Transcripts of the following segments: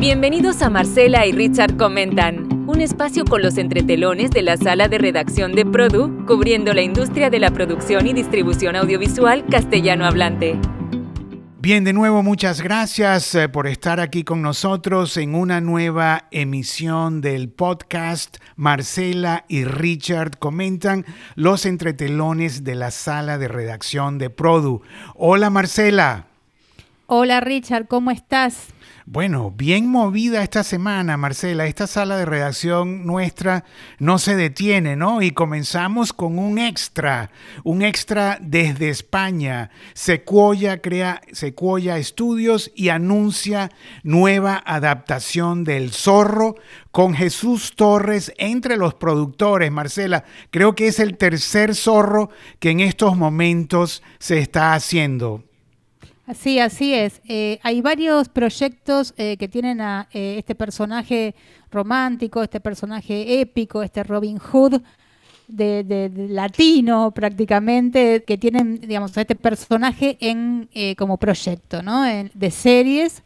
Bienvenidos a Marcela y Richard Comentan, un espacio con los entretelones de la sala de redacción de Produ, cubriendo la industria de la producción y distribución audiovisual castellano hablante. Bien, de nuevo muchas gracias eh, por estar aquí con nosotros en una nueva emisión del podcast. Marcela y Richard comentan los entretelones de la sala de redacción de Produ. Hola Marcela. Hola Richard, ¿cómo estás? Bueno, bien movida esta semana, Marcela. Esta sala de redacción nuestra no se detiene, ¿no? Y comenzamos con un extra, un extra desde España. Sequoia crea Sequoia Estudios y anuncia nueva adaptación del Zorro con Jesús Torres entre los productores, Marcela. Creo que es el tercer zorro que en estos momentos se está haciendo. Sí, así es. Eh, hay varios proyectos eh, que tienen a eh, este personaje romántico, este personaje épico, este Robin Hood de, latino prácticamente, que tienen, digamos, a este personaje en como proyecto, ¿no? de series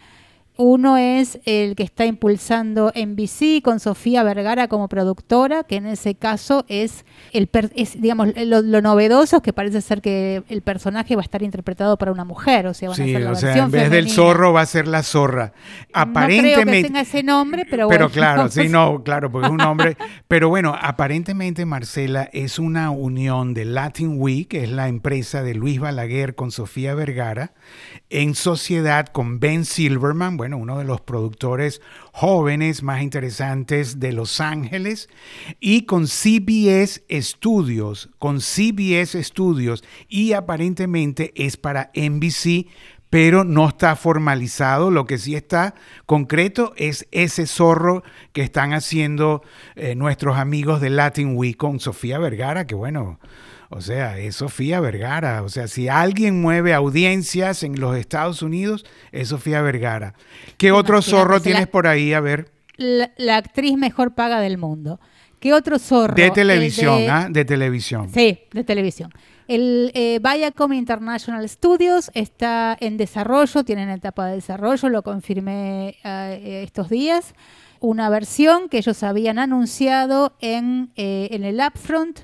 uno es el que está impulsando NBC con Sofía Vergara como productora, que en ese caso es, el digamos, lo, novedoso es que parece ser que el personaje va a estar interpretado para una mujer, o sea, van a ser la o sea, en vez del zorro va a ser la zorra. Aparentemente, no creo que tenga ese nombre, pero, pero claro, sí, no, claro, porque es un nombre. pero bueno, aparentemente Marcela es una unión de Latin Week, que es la empresa de Luis Balaguer con Sofía Vergara, en sociedad con Ben Silverman bueno, uno de los productores jóvenes más interesantes de Los Ángeles, y con CBS Studios, con CBS Studios, y aparentemente es para NBC, pero no está formalizado. Lo que sí está concreto es ese zorro que están haciendo eh, nuestros amigos de Latin Week con Sofía Vergara, que bueno, o sea, es Sofía Vergara. O sea, si alguien mueve audiencias en los Estados Unidos, es Sofía Vergara. ¿Qué otro zorro tienes por ahí? A ver. La, actriz mejor paga del mundo. ¿Qué otro zorro? De televisión, ¿ah? De televisión. Sí, de televisión. El eh, Viacom International Studios está en desarrollo, tienen etapa de desarrollo, lo confirmé eh, estos días. Una versión que ellos habían anunciado en, eh, en el Upfront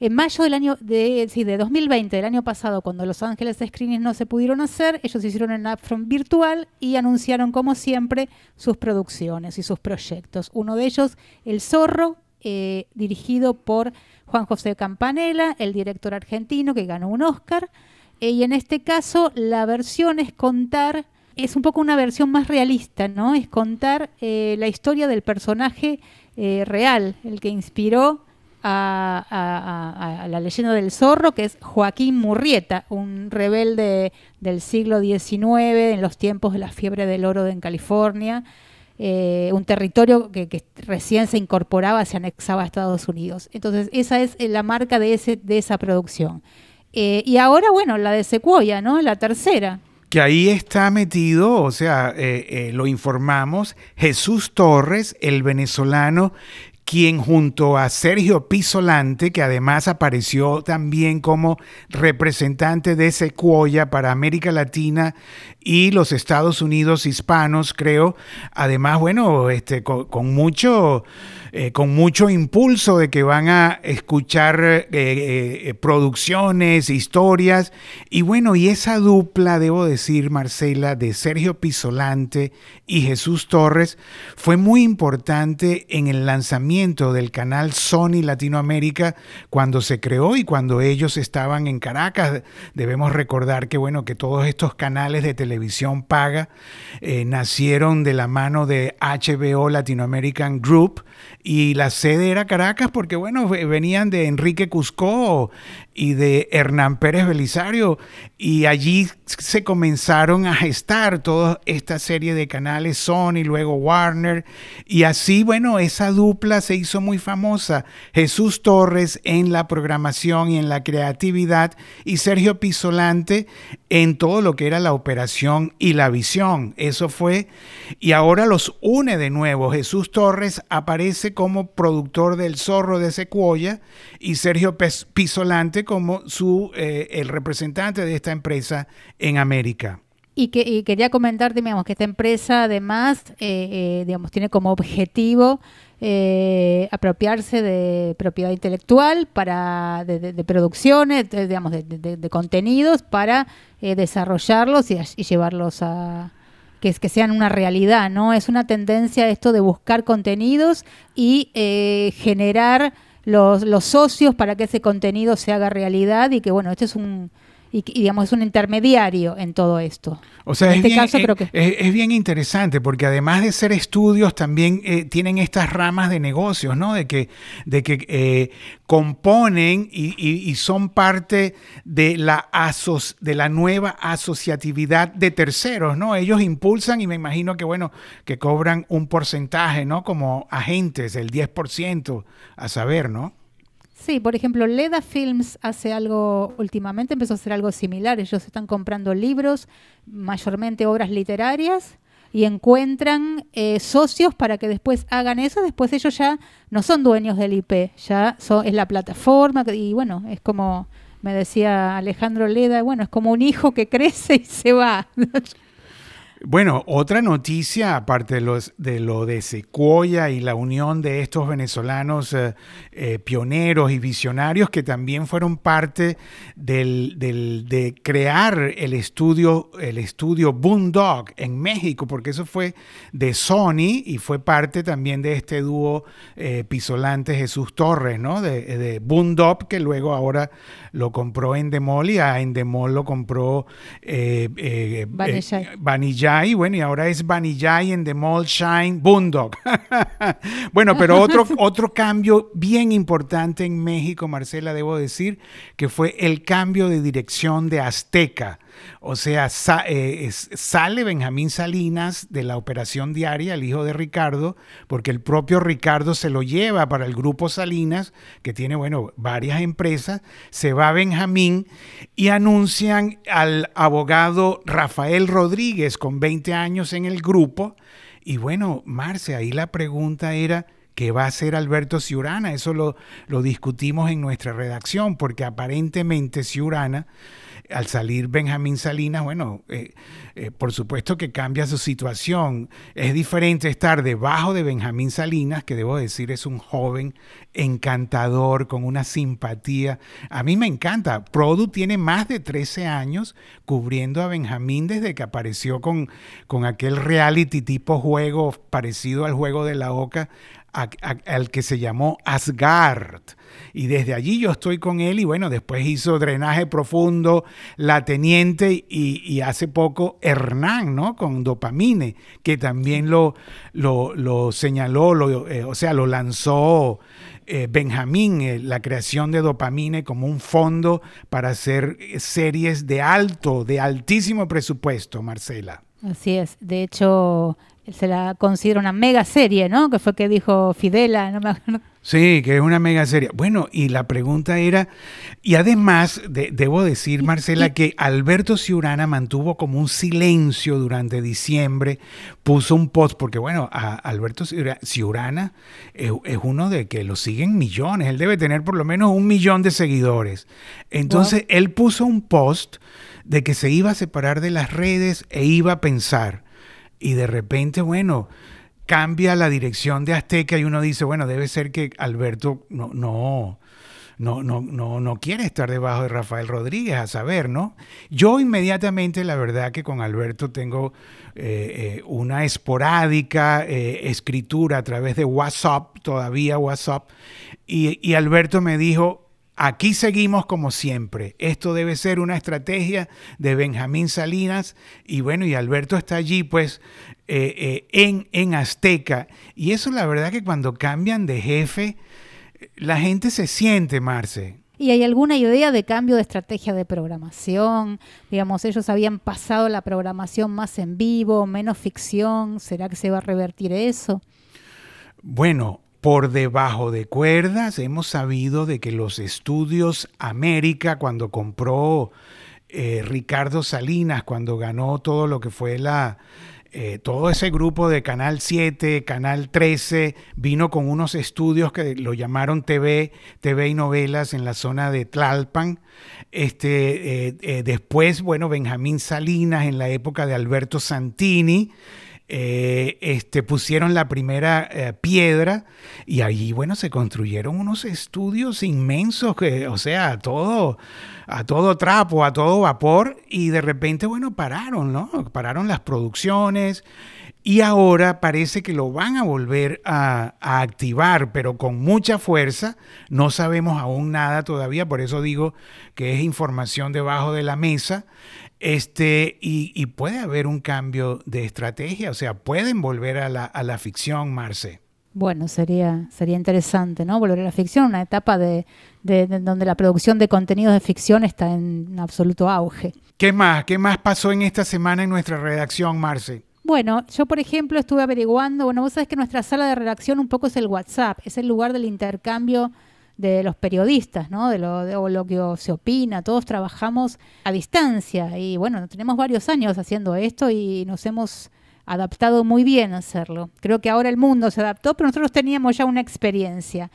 en mayo del año de, sí, de 2020, del año pasado, cuando Los Ángeles Screenings no se pudieron hacer, ellos hicieron en upfront virtual y anunciaron, como siempre, sus producciones y sus proyectos. Uno de ellos, El Zorro, eh, dirigido por Juan José Campanella, el director argentino que ganó un Oscar. Eh, y en este caso, la versión es contar, es un poco una versión más realista, ¿no? Es contar eh, la historia del personaje real, el que inspiró a, la leyenda del zorro, que es Joaquín Murrieta, un rebelde del siglo XIX, en los tiempos de la fiebre del oro en California, eh, un territorio que, recién se incorporaba, se anexaba a Estados Unidos. Entonces, esa es la marca de, ese, de esa producción. Eh, y ahora, bueno, la de Sequoia, ¿no? La tercera. Que ahí está metido, o sea, eh, lo informamos, Jesús Torres, el venezolano quien junto a Sergio Pisolante, que además apareció también como representante de Sequoia para América Latina y los Estados Unidos hispanos, creo, además, bueno, este, con mucho eh, con mucho impulso de que van a escuchar eh, eh, producciones, historias. Y bueno, y esa dupla, debo decir, Marcela, de Sergio Pisolante y Jesús Torres, fue muy importante en el lanzamiento del canal Sony Latinoamérica cuando se creó y cuando ellos estaban en Caracas. Debemos recordar que, bueno, que todos estos canales de televisión paga nacieron de la mano de HBO Latino American Group y la sede era Caracas porque, bueno, venían de Enrique Cusco y de Hernán Pérez Belisario y allí se comenzaron a gestar toda esta serie de canales Sony, luego Warner y así, bueno, esa dupla se hizo muy famosa. Jesús Torres en la programación y en la creatividad y Sergio Pisolante en todo lo que era la operación y la visión. Eso fue y ahora los une de nuevo. Jesús Torres aparece como productor del Zorro de Secuoya y Sergio Pisolante como su, eh, el representante de esta empresa en América. Y, que, quería comentarte, digamos, que esta empresa además, eh, eh, digamos, tiene como objetivo eh, apropiarse de propiedad intelectual para de, producciones, digamos, de, contenidos para desarrollarlos y, llevarlos a que, que sean una realidad, ¿no? Es una tendencia esto de buscar contenidos y generar los, los socios para que ese contenido se haga realidad y que, bueno, este es un y, digamos es un intermediario en todo esto. O sea, es, este bien, caso, creo que... es, bien interesante porque además de ser estudios también eh, tienen estas ramas de negocios, ¿no? De que, de que eh, componen y, y, son parte de la, aso de la nueva asociatividad de terceros, ¿no? Ellos impulsan y me imagino que, bueno, que cobran un porcentaje, ¿no? Como agentes, el 10%, a saber, ¿no? Sí, por ejemplo, Leda Films hace algo, últimamente empezó a hacer algo similar. Ellos están comprando libros, mayormente obras literarias, y encuentran eh, socios para que después hagan eso. Después ellos ya no son dueños del IP, ya son, es la plataforma. Y bueno, es como me decía Alejandro Leda, bueno, es como un hijo que crece y se va. Bueno, otra noticia, aparte de, los, de lo de Sequoia y la unión de estos venezolanos eh, eh, pioneros y visionarios que también fueron parte del, de crear el estudio, el estudio Boondog en México, porque eso fue de Sony y fue parte también de este dúo eh, pisolante Jesús Torres, ¿no? De, de Boondog, que luego ahora lo compró Endemol y a Endemol lo compró eh, Vanillay. bueno, y ahora es Vanillay, Endemol, Shine, Boondog. bueno, pero otro, otro cambio bien importante en México, Marcela, debo decir, que fue el cambio de dirección de Azteca. O sea, eh, sale Benjamín Salinas de la operación diaria, el hijo de Ricardo, porque el propio Ricardo se lo lleva para el grupo Salinas, que tiene, bueno, varias empresas. Se va Benjamín y anuncian al abogado Rafael Rodríguez, con 20 años en el grupo. Y bueno, Marce, ahí la pregunta era, ¿qué va a hacer Alberto Ciurana? Eso lo, lo discutimos en nuestra redacción, porque aparentemente Ciurana al salir Benjamín Salinas, bueno, eh, eh, por supuesto que cambia su situación. Es diferente estar debajo de Benjamín Salinas, que debo decir es un joven encantador, con una simpatía. A mí me encanta. Produ tiene más de 13 años cubriendo a Benjamín desde que apareció con, con aquel reality tipo juego parecido al juego de la Oca, al que se llamó Asgard. Y desde allí yo estoy con él y bueno, después hizo drenaje profundo, la teniente y, hace poco Hernán, ¿no? Con dopamine, que también lo, lo, señaló, lo, eh, o sea, lo lanzó eh, Benjamín, eh, la creación de dopamine como un fondo para hacer series de alto, de altísimo presupuesto, Marcela. Así es. De hecho, se la considera una mega serie, ¿no? Que fue que dijo Fidela, no me acuerdo. Sí, que es una mega serie. Bueno, y la pregunta era, y además debo decir, Marcela, que Alberto Ciurana mantuvo como un silencio durante diciembre, puso un post, porque bueno, a Alberto Ciurana es, uno de que lo siguen millones, él debe tener por lo menos un millón de seguidores. Entonces, él puso un post de que se iba a separar de las redes e iba a pensar y de repente, bueno, cambia la dirección de Azteca y uno dice, bueno, debe ser que Alberto no, no, no, no, no, quiere estar debajo de Rafael Rodríguez, a saber, ¿no? Yo inmediatamente, la verdad que con Alberto tengo eh, eh, una esporádica eh, escritura a través de WhatsApp, todavía WhatsApp, y, y Alberto me dijo, Aquí seguimos como siempre. Esto debe ser una estrategia de Benjamín Salinas y bueno, y Alberto está allí pues eh, eh, en, en Azteca. Y eso la verdad que cuando cambian de jefe, la gente se siente, Marce. ¿Y hay alguna idea de cambio de estrategia de programación? Digamos, ellos habían pasado la programación más en vivo, menos ficción. ¿Será que se va a revertir eso? Bueno, por debajo de cuerdas. Hemos sabido de que los estudios América, cuando compró eh, Ricardo Salinas, cuando ganó todo lo que fue la, eh, todo ese grupo de Canal 7, Canal 13, vino con unos estudios que lo llamaron TV, TV y novelas en la zona de Tlalpan. Este, eh, después, bueno, Benjamín Salinas en la época de Alberto Santini. Este, pusieron la primera piedra y ahí, bueno, se construyeron unos estudios inmensos, que, o sea, todo, a todo trapo, a todo vapor, y de repente, bueno, pararon, ¿no? Pararon las producciones y ahora parece que lo van a volver a, activar, pero con mucha fuerza. No sabemos aún nada todavía, por eso digo que es información debajo de la mesa. Este, y, puede haber un cambio de estrategia, o sea, pueden volver a la, a la ficción, Marce. Bueno, sería, sería interesante, ¿no? Volver a la ficción, una etapa de, donde la producción de contenidos de ficción está en absoluto auge. ¿Qué más? ¿Qué más pasó en esta semana en nuestra redacción, Marce? Bueno, yo por ejemplo estuve averiguando, bueno, vos sabés que nuestra sala de redacción un poco es el WhatsApp, es el lugar del intercambio de los periodistas, ¿no? De lo, que se opina, todos trabajamos a distancia y bueno, tenemos varios años haciendo esto y nos hemos adaptado muy bien a hacerlo. Creo que ahora el mundo se adaptó, pero nosotros teníamos ya una experiencia.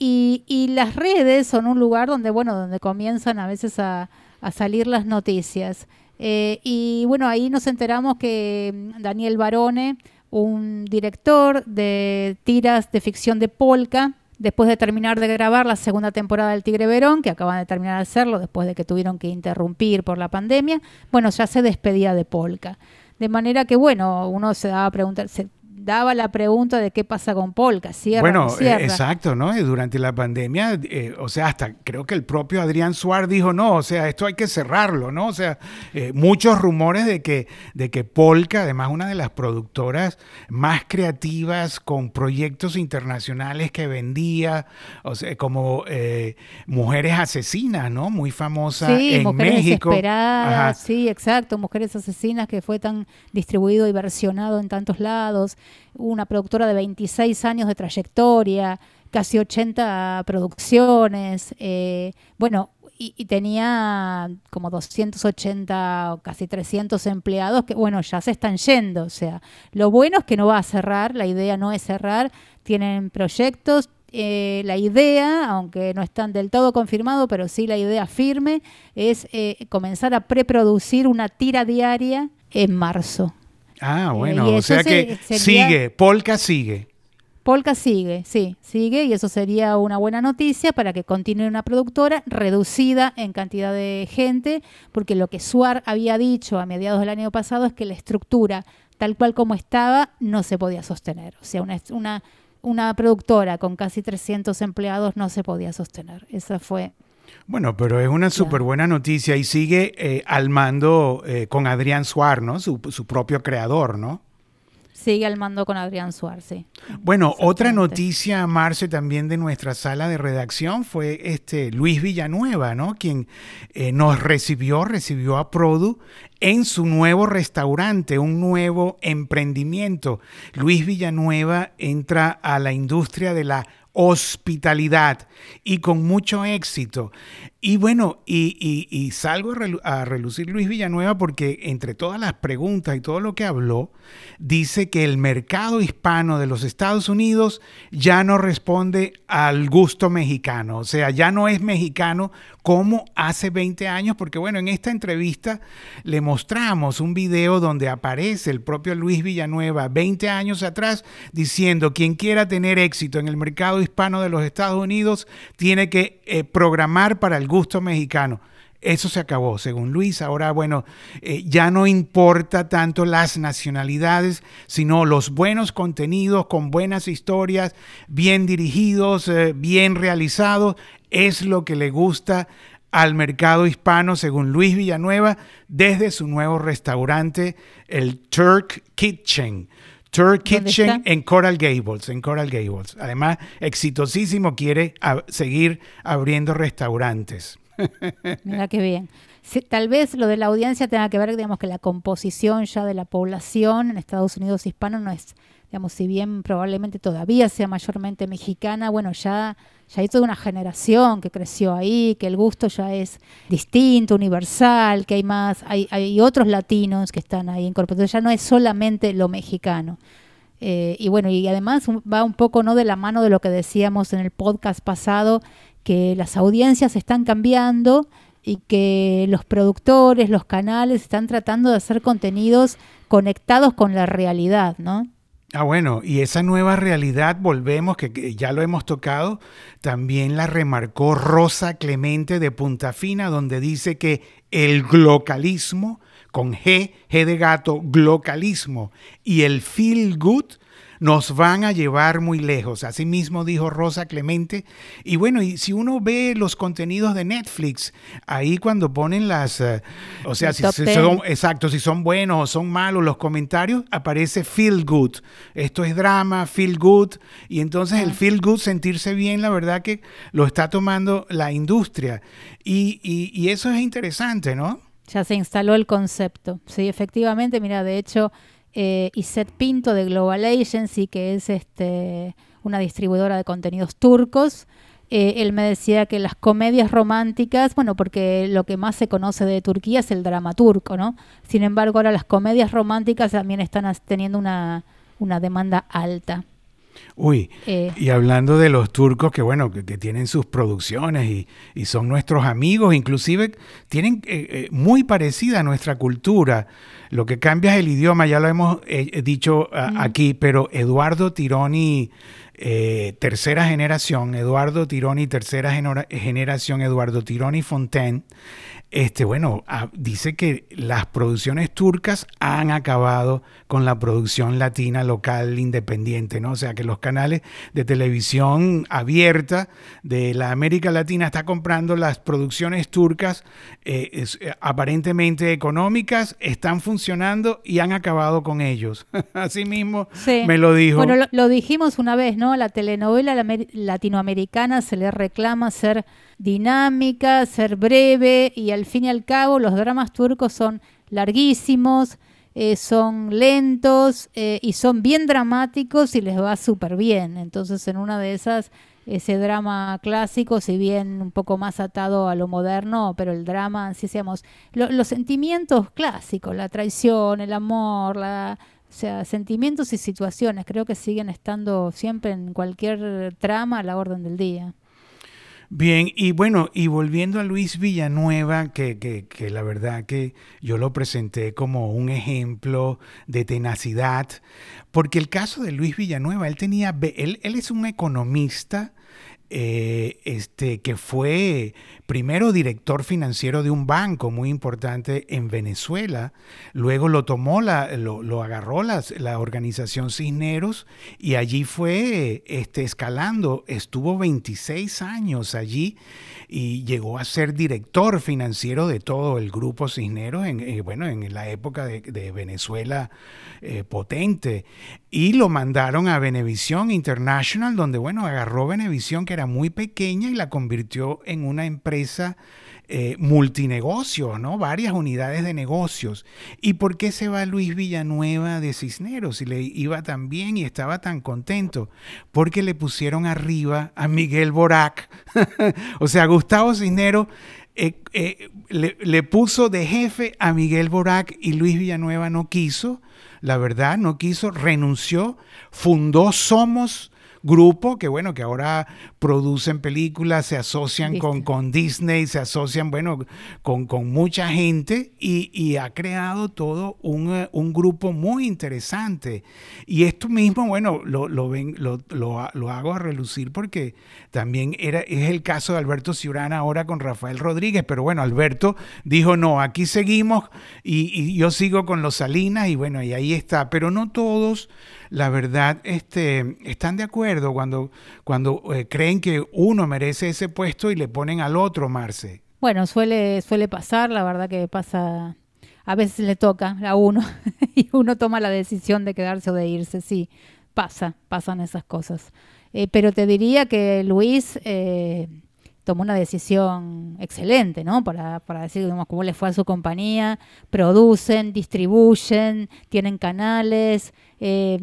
Y, las redes son un lugar donde, bueno, donde comienzan a veces a, salir las noticias. Eh, y bueno, ahí nos enteramos que mm, Daniel Barone, un director de tiras de ficción de Polka, después de terminar de grabar la segunda temporada del Tigre Verón, que acaban de terminar de hacerlo después de que tuvieron que interrumpir por la pandemia, bueno, ya se despedía de Polka. De manera que, bueno, uno se daba a preguntar, se daba la pregunta de qué pasa con Polka, cierra Bueno, eh, exacto, ¿no? Durante la pandemia, eh, o sea, hasta creo que el propio Adrián Suárez dijo, no, o sea, esto hay que cerrarlo, ¿no? O sea, eh, muchos rumores de que, de que Polka, además una de las productoras más creativas con proyectos internacionales que vendía, o sea, como Mujeres Asesinas, ¿no? Muy famosa sí, en Mujeres México. Desesperadas, sí, exacto, Mujeres Asesinas que fue tan distribuido y versionado en tantos lados una productora de 26 años de trayectoria, casi 80 producciones, eh, bueno, y, tenía como 280 o casi 300 empleados que, bueno, ya se están yendo. O sea, lo bueno es que no va a cerrar, la idea no es cerrar, tienen proyectos. Eh, la idea, aunque no están del todo confirmados, pero sí la idea firme, es eh, comenzar a preproducir una tira diaria en marzo. Ah, eh, bueno, o sea que sigue, Polka sigue. Polka sigue, sí, sigue y eso sería una buena noticia para que continúe una productora reducida en cantidad de gente, porque lo que Suar había dicho a mediados del año pasado es que la estructura tal cual como estaba no se podía sostener. O sea, una, una, una productora con casi 300 empleados no se podía sostener. Esa fue bueno, pero es una súper buena noticia y sigue eh, al mando eh, con Adrián Suar, ¿no? Su, propio creador, ¿no? Sigue al mando con Adrián Suar, sí. Bueno, otra noticia, Marce, también de nuestra sala de redacción fue este Luis Villanueva, ¿no? Quien eh, nos recibió, recibió a Produ en su nuevo restaurante, un nuevo emprendimiento. Luis Villanueva entra a la industria de la hospitalidad y con mucho éxito. Y bueno, y, salgo a, relucir Luis Villanueva porque entre todas las preguntas y todo lo que habló, dice que el mercado hispano de los Estados Unidos ya no responde al gusto mexicano, o sea, ya no es mexicano como hace 20 años, porque bueno, en esta entrevista le mostramos un video donde aparece el propio Luis Villanueva 20 años atrás diciendo, quien quiera tener éxito en el mercado hispano de los Estados Unidos tiene que eh, programar para el gusto mexicano. Eso se acabó, según Luis. Ahora, bueno, eh, ya no importa tanto las nacionalidades, sino los buenos contenidos con buenas historias, bien dirigidos, eh, bien realizados, es lo que le gusta al mercado hispano, según Luis Villanueva, desde su nuevo restaurante, el Turk Kitchen. Turk Kitchen en Coral Gables, en Coral Gables. Además, exitosísimo, quiere seguir abriendo restaurantes. Mira qué bien. tal vez lo de la audiencia tenga que ver, digamos, que la composición ya de la población en Estados Unidos hispano no es, digamos, si bien probablemente todavía sea mayormente mexicana, bueno, ya, ya hay toda una generación que creció ahí, que el gusto ya es distinto, universal, que hay más, hay, hay otros latinos que están ahí incorporados, ya no es solamente lo mexicano. Eh, y bueno, y además va un poco no de la mano de lo que decíamos en el podcast pasado, que las audiencias están cambiando y que los productores, los canales están tratando de hacer contenidos conectados con la realidad, ¿no? Ah, bueno, y esa nueva realidad, volvemos, que, ya lo hemos tocado, también la remarcó Rosa Clemente de Punta Fina, donde dice que el glocalismo, con G, G de gato, glocalismo, y el feel good nos van a llevar muy lejos. Así mismo dijo Rosa Clemente. Y bueno, y si uno ve los contenidos de Netflix, ahí cuando ponen las, eh, o sea, si, son, exacto, si son buenos o son malos los comentarios, aparece feel good. Esto es drama, feel good. Y entonces el ah. feel good, sentirse bien, la verdad que lo está tomando la industria. Y, y, y eso es interesante, ¿no? Ya se instaló el concepto. Sí, efectivamente, mira, de hecho eh, Iset Pinto de Global Agency, que es este, una distribuidora de contenidos turcos. Eh, él me decía que las comedias románticas, bueno, porque lo que más se conoce de Turquía es el drama turco, ¿no? Sin embargo, ahora las comedias románticas también están teniendo una, una demanda alta. Uy, eh. y hablando de los turcos que bueno, que, tienen sus producciones y, son nuestros amigos, inclusive tienen eh, muy parecida a nuestra cultura. Lo que cambia es el idioma, ya lo hemos dicho aquí, pero Eduardo Tironi, tercera generación, Eduardo Tironi, tercera generación, Eduardo Tironi Fontaine, este, bueno, ah, dice que las producciones turcas han acabado con la producción latina local independiente, ¿no? O sea, que los canales de televisión abierta de la América Latina están comprando las producciones turcas eh, eh, aparentemente económicas, están funcionando y han acabado con ellos. Así mismo me lo dijo. Bueno, lo, lo dijimos una vez, ¿no? La telenovela latinoamericana se le reclama ser dinámica, ser breve y al fin y al cabo los dramas turcos son larguísimos, eh, son lentos eh, y son bien dramáticos y les va súper bien. Entonces en una de esas, ese drama clásico, si bien un poco más atado a lo moderno, pero el drama, si seamos, los sentimientos clásicos, la traición, el amor, la... O sea, sentimientos y situaciones creo que siguen estando siempre en cualquier trama a la orden del día. Bien, y bueno, y volviendo a Luis Villanueva, que, que, que, la verdad que yo lo presenté como un ejemplo de tenacidad, porque el caso de Luis Villanueva, él tenía, él, él es un economista, eh, este, que fue primero director financiero de un banco muy importante en Venezuela, luego lo tomó, la, lo, agarró la, la, organización Cisneros y allí fue este, escalando, estuvo 26 años allí y llegó a ser director financiero de todo el grupo Cisneros, en, eh, bueno, en la época de, Venezuela eh, potente. Y lo mandaron a Venevisión International, donde, bueno, agarró Venevisión, que era muy pequeña, y la convirtió en una empresa eh, multinegocio, ¿no? Varias unidades de negocios. ¿Y por qué se va Luis Villanueva de Cisneros? Si le iba tan bien y estaba tan contento. Porque le pusieron arriba a Miguel Borac. o sea, Gustavo Cisneros eh, eh, le, le, puso de jefe a Miguel Borac y Luis Villanueva no quiso, la verdad, no quiso, renunció, fundó Somos grupo que, bueno, que ahora producen películas, se asocian con, con, Disney, se asocian, bueno, con, con mucha gente y, y, ha creado todo un, eh, un, grupo muy interesante. Y esto mismo, bueno, lo, lo, ven, lo, lo, hago a relucir porque también era, es el caso de Alberto Ciurana ahora con Rafael Rodríguez, pero bueno, Alberto dijo, no, aquí seguimos y, y yo sigo con los Salinas y bueno, y ahí está, pero no todos la verdad este, están de acuerdo cuando, cuando eh, creen que uno merece ese puesto y le ponen al otro, Marce. Bueno, suele, suele pasar, la verdad que pasa, a veces le toca a uno y uno toma la decisión de quedarse o de irse, sí, pasa, pasan esas cosas. Eh, pero te diría que Luis eh, tomó una decisión excelente, ¿no? Para, decir digamos, cómo le fue a su compañía, producen, distribuyen, tienen canales, eh,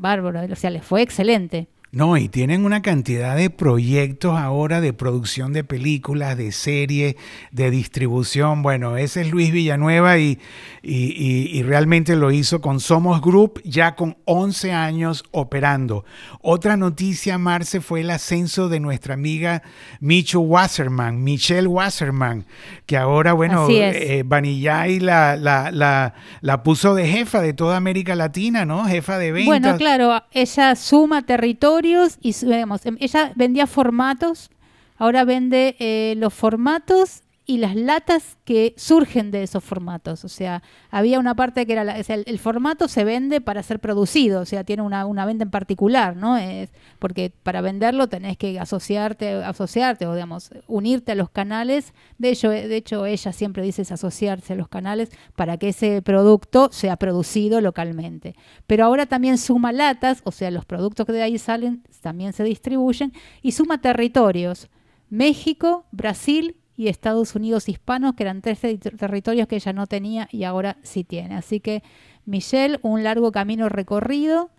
bárbaro, o sea, les fue excelente. No, y tienen una cantidad de proyectos ahora de producción de películas, de series, de distribución. Bueno, ese es Luis Villanueva y, y, realmente lo hizo con Somos Group ya con 11 años operando. Otra noticia, Marce, fue el ascenso de nuestra amiga Micho Wasserman, Michelle Wasserman, que ahora, bueno, eh, Vanillay la, la, la, la puso de jefa de toda América Latina, ¿no? Jefa de ventas. Bueno, claro, ella suma territorio y vemos, em, ella vendía formatos, ahora vende eh, los formatos y las latas que surgen de esos formatos. O sea, había una parte que era, el, formato se vende para ser producido, o sea, tiene una, venta en particular, ¿no? Es porque para venderlo tenés que asociarte, asociarte o, digamos, unirte a los canales. De hecho, de hecho, ella siempre dice asociarse a los canales para que ese producto sea producido localmente. Pero ahora también suma latas, o sea, los productos que de ahí salen también se distribuyen y suma territorios. México, Brasil y Estados Unidos hispanos, que eran tres territorios que ella no tenía y ahora sí tiene. Así que Michelle, un largo camino recorrido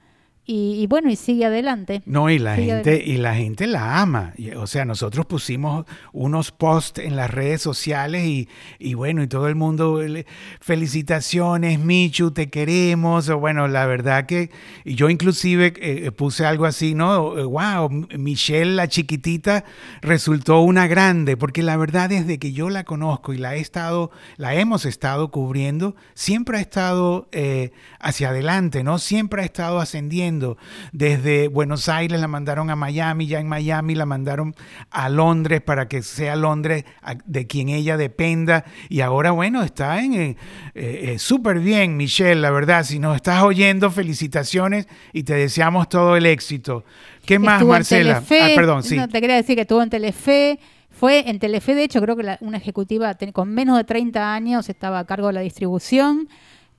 y, bueno, y sigue adelante. No, y la gente, y la gente la ama. O sea, nosotros pusimos unos posts en las redes sociales y, y bueno, y todo el mundo, felicitaciones, Michu, te queremos. O bueno, la verdad que yo inclusive eh, puse algo así, ¿no? Wow, Michelle, la chiquitita, resultó una grande, porque la verdad desde que yo la conozco y la he estado, la hemos estado cubriendo, siempre ha estado eh, hacia adelante, ¿no? Siempre ha estado ascendiendo desde Buenos Aires la mandaron a Miami, ya en Miami la mandaron a Londres para que sea Londres de quien ella dependa. Y ahora, bueno, está en eh, eh, súper bien, Michelle, la verdad. Si nos estás oyendo, felicitaciones y te deseamos todo el éxito. ¿Qué más, Marcela? ah, perdón, sí. No, te quería decir que estuvo en Telefe. Fue en Telefe, de hecho, creo que una ejecutiva con menos de 30 años estaba a cargo de la distribución.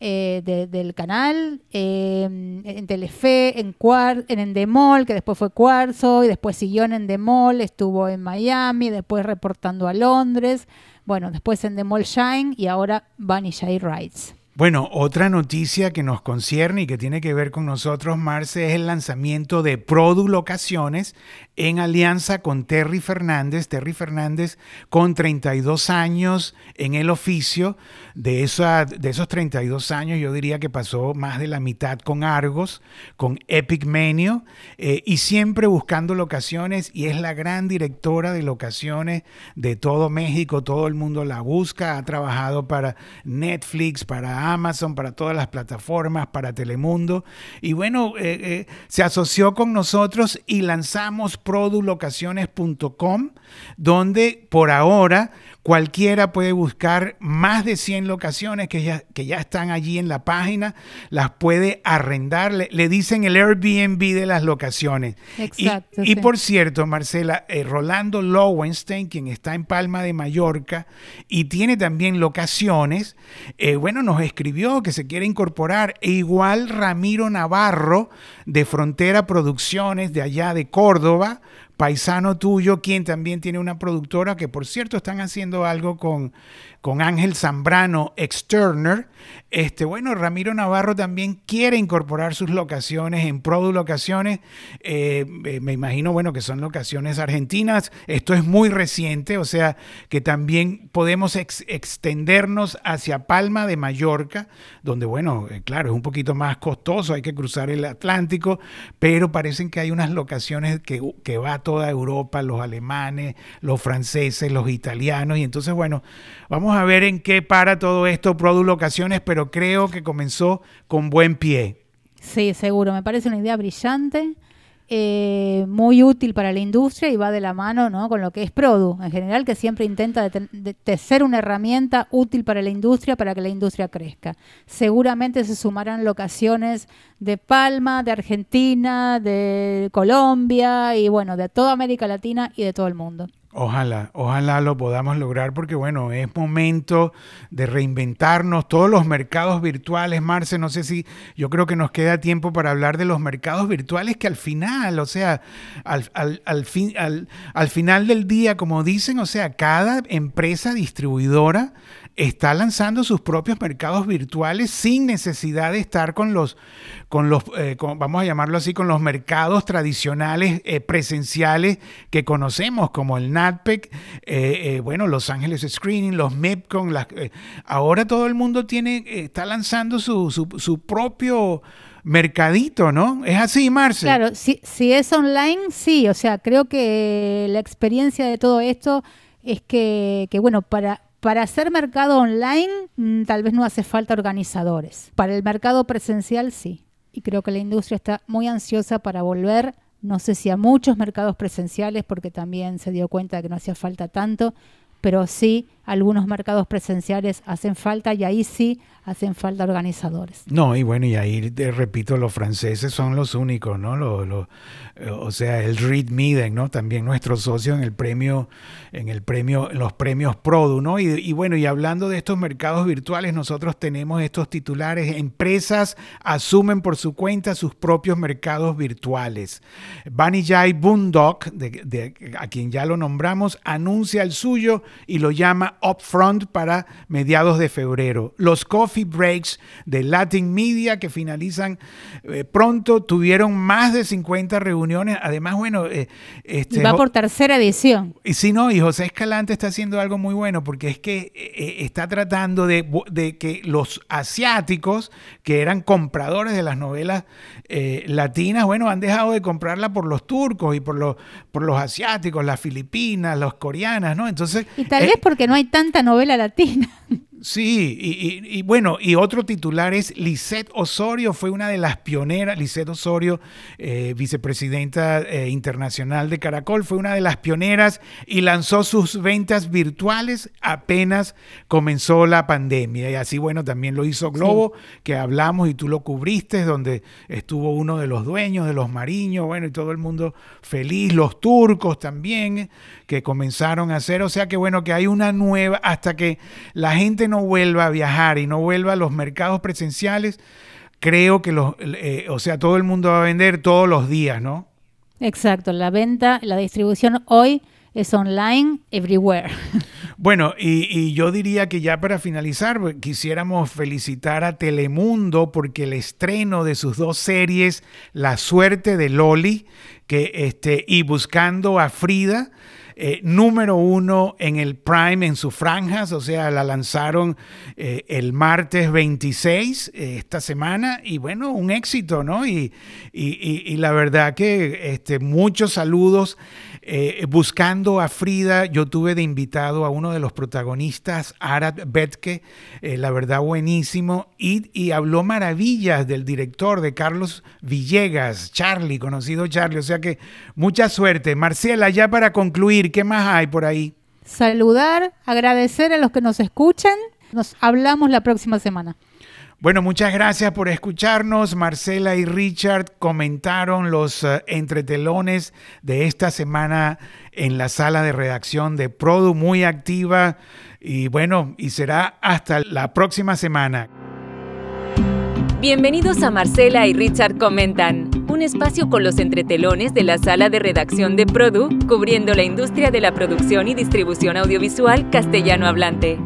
Eh, del canal, eh, en Telefe, en, Cuar en Endemol, que después fue Cuarzo, y después siguió en Endemol, estuvo en Miami, después reportando a Londres, bueno, después en Endemol Shine y ahora Jay Rights. Bueno, otra noticia que nos concierne y que tiene que ver con nosotros, Marce, es el lanzamiento de Produ Locaciones en alianza con Terry Fernández. Terry Fernández con 32 años en el oficio. De, esa, de esos 32 años yo diría que pasó más de la mitad con Argos, con Epic Menio eh, y siempre buscando locaciones y es la gran directora de locaciones de todo México. Todo el mundo la busca. Ha trabajado para Netflix, para Amazon, para todas las plataformas, para Telemundo. Y bueno, eh, eh, se asoció con nosotros y lanzamos produlocaciones.com, donde por ahora Cualquiera puede buscar más de 100 locaciones que ya, que ya están allí en la página, las puede arrendar, le, dicen el Airbnb de las locaciones. Exacto. Y, por cierto, Marcela, eh, Rolando Lowenstein, quien está en Palma de Mallorca y tiene también locaciones, eh, bueno, nos escribió que se quiere incorporar. E igual Ramiro Navarro de Frontera Producciones de allá de Córdoba, paisano tuyo, quien también tiene una productora que por cierto están haciendo algo con, con Ángel Zambrano, externer. Este, bueno, Ramiro Navarro también quiere incorporar sus locaciones en Produ Locaciones. Eh, me imagino, bueno, que son locaciones argentinas. Esto es muy reciente, o sea que también podemos extendernos hacia Palma de Mallorca, donde, bueno, eh, claro, es un poquito más costoso, hay que cruzar el Atlántico, pero parecen que hay unas locaciones que, que va toda Europa, los alemanes, los franceses, los italianos, y entonces, bueno, vamos a ver en qué para todo esto Produ Locaciones, pero creo que comenzó con buen pie. Sí, seguro, me parece una idea brillante. Eh, muy útil para la industria y va de la mano ¿no? con lo que es Produ en general, que siempre intenta de, ser una herramienta útil para la industria para que la industria crezca. Seguramente se sumarán locaciones de Palma, de Argentina, de Colombia y bueno, de toda América Latina y de todo el mundo. Ojalá, ojalá lo podamos lograr porque bueno, es momento de reinventarnos. Todos los mercados virtuales, Marce, no sé si yo creo que nos queda tiempo para hablar de los mercados virtuales que al final, o sea, al, al, fin, al, al final del día, como dicen, o sea, cada empresa distribuidora está lanzando sus propios mercados virtuales sin necesidad de estar con los, con los eh, vamos a llamarlo así, con los mercados tradicionales eh, presenciales que conocemos, como el NATPEC, eh, bueno, Los Ángeles Screening, los MEPCON. Las, ahora todo el mundo tiene, está lanzando su, su, propio mercadito, ¿no? Es así, Marce. Claro, si, si es online, sí, o sea, creo que la experiencia de todo esto es que, que bueno, para, para hacer mercado online mm, tal vez no hace falta organizadores. Para el mercado presencial sí. Y creo que la industria está muy ansiosa para volver, no sé si a muchos mercados presenciales, porque también se dio cuenta de que no hacía falta tanto, pero sí algunos mercados presenciales hacen falta y ahí sí hacen falta organizadores. No, y bueno, y ahí te repito, los franceses son los únicos, ¿no? Lo, o sea, el Reed Miden, ¿no? También nuestro socio en el premio, en el premio, en los premios Produ, ¿no? Y, bueno, y hablando de estos mercados virtuales, nosotros tenemos estos titulares, empresas asumen por su cuenta sus propios mercados virtuales. Banijay Boondock, de, a quien ya lo nombramos, anuncia el suyo y lo llama Upfront para mediados de febrero. Los coffee breaks de Latin Media que finalizan eh, pronto tuvieron más de 50 reuniones. Además, bueno, eh, este, va por tercera edición. Y si no, y José Escalante está haciendo algo muy bueno porque es que eh, está tratando de, de, que los asiáticos que eran compradores de las novelas latinas, bueno, han dejado de comprarla por los turcos y por los, por los asiáticos, las filipinas, los coreanas, ¿no? Entonces... Y tal vez porque no hay tanta novela latina. Sí, y, bueno, y otro titular es Lisette Osorio, fue una de las pioneras, Lisette Osorio, eh, vicepresidenta eh, internacional de Caracol, fue una de las pioneras y lanzó sus ventas virtuales apenas comenzó la pandemia. Y así, bueno, también lo hizo Globo, que hablamos y tú lo cubriste, donde estuvo uno de los dueños de los mariños, bueno, y todo el mundo feliz, los turcos también, que comenzaron a hacer, o sea que bueno, que hay una nueva, hasta que la gente no vuelva a viajar y no vuelva a los mercados presenciales, creo que los, eh, o sea, todo el mundo va a vender todos los días, ¿no? Exacto, la venta, la distribución hoy es online everywhere. Bueno, y, y, yo diría que ya para finalizar, pues, quisiéramos felicitar a Telemundo porque el estreno de sus dos series, La suerte de Loli que, este, y Buscando a Frida, eh, número uno en el Prime en sus franjas, o sea, la lanzaron eh, el martes 26 eh, esta semana y bueno, un éxito, ¿no? Y, y, la verdad que este, muchos saludos. buscando a Frida, yo tuve de invitado a uno de los protagonistas, Arad Betke, la verdad buenísimo, y, y, habló maravillas del director, de Carlos Villegas, Charlie, conocido Charlie, o sea que mucha suerte. Marcela, ya para concluir, ¿Qué más hay por ahí? Saludar, agradecer a los que nos escuchan. Nos hablamos la próxima semana. Bueno, muchas gracias por escucharnos. Marcela y Richard comentaron los eh, entretelones de esta semana en la sala de redacción de Produ, muy activa. Y bueno, y será hasta la próxima semana. Bienvenidos a Marcela y Richard Comentan, un espacio con los entretelones de la sala de redacción de Produ, cubriendo la industria de la producción y distribución audiovisual castellano hablante.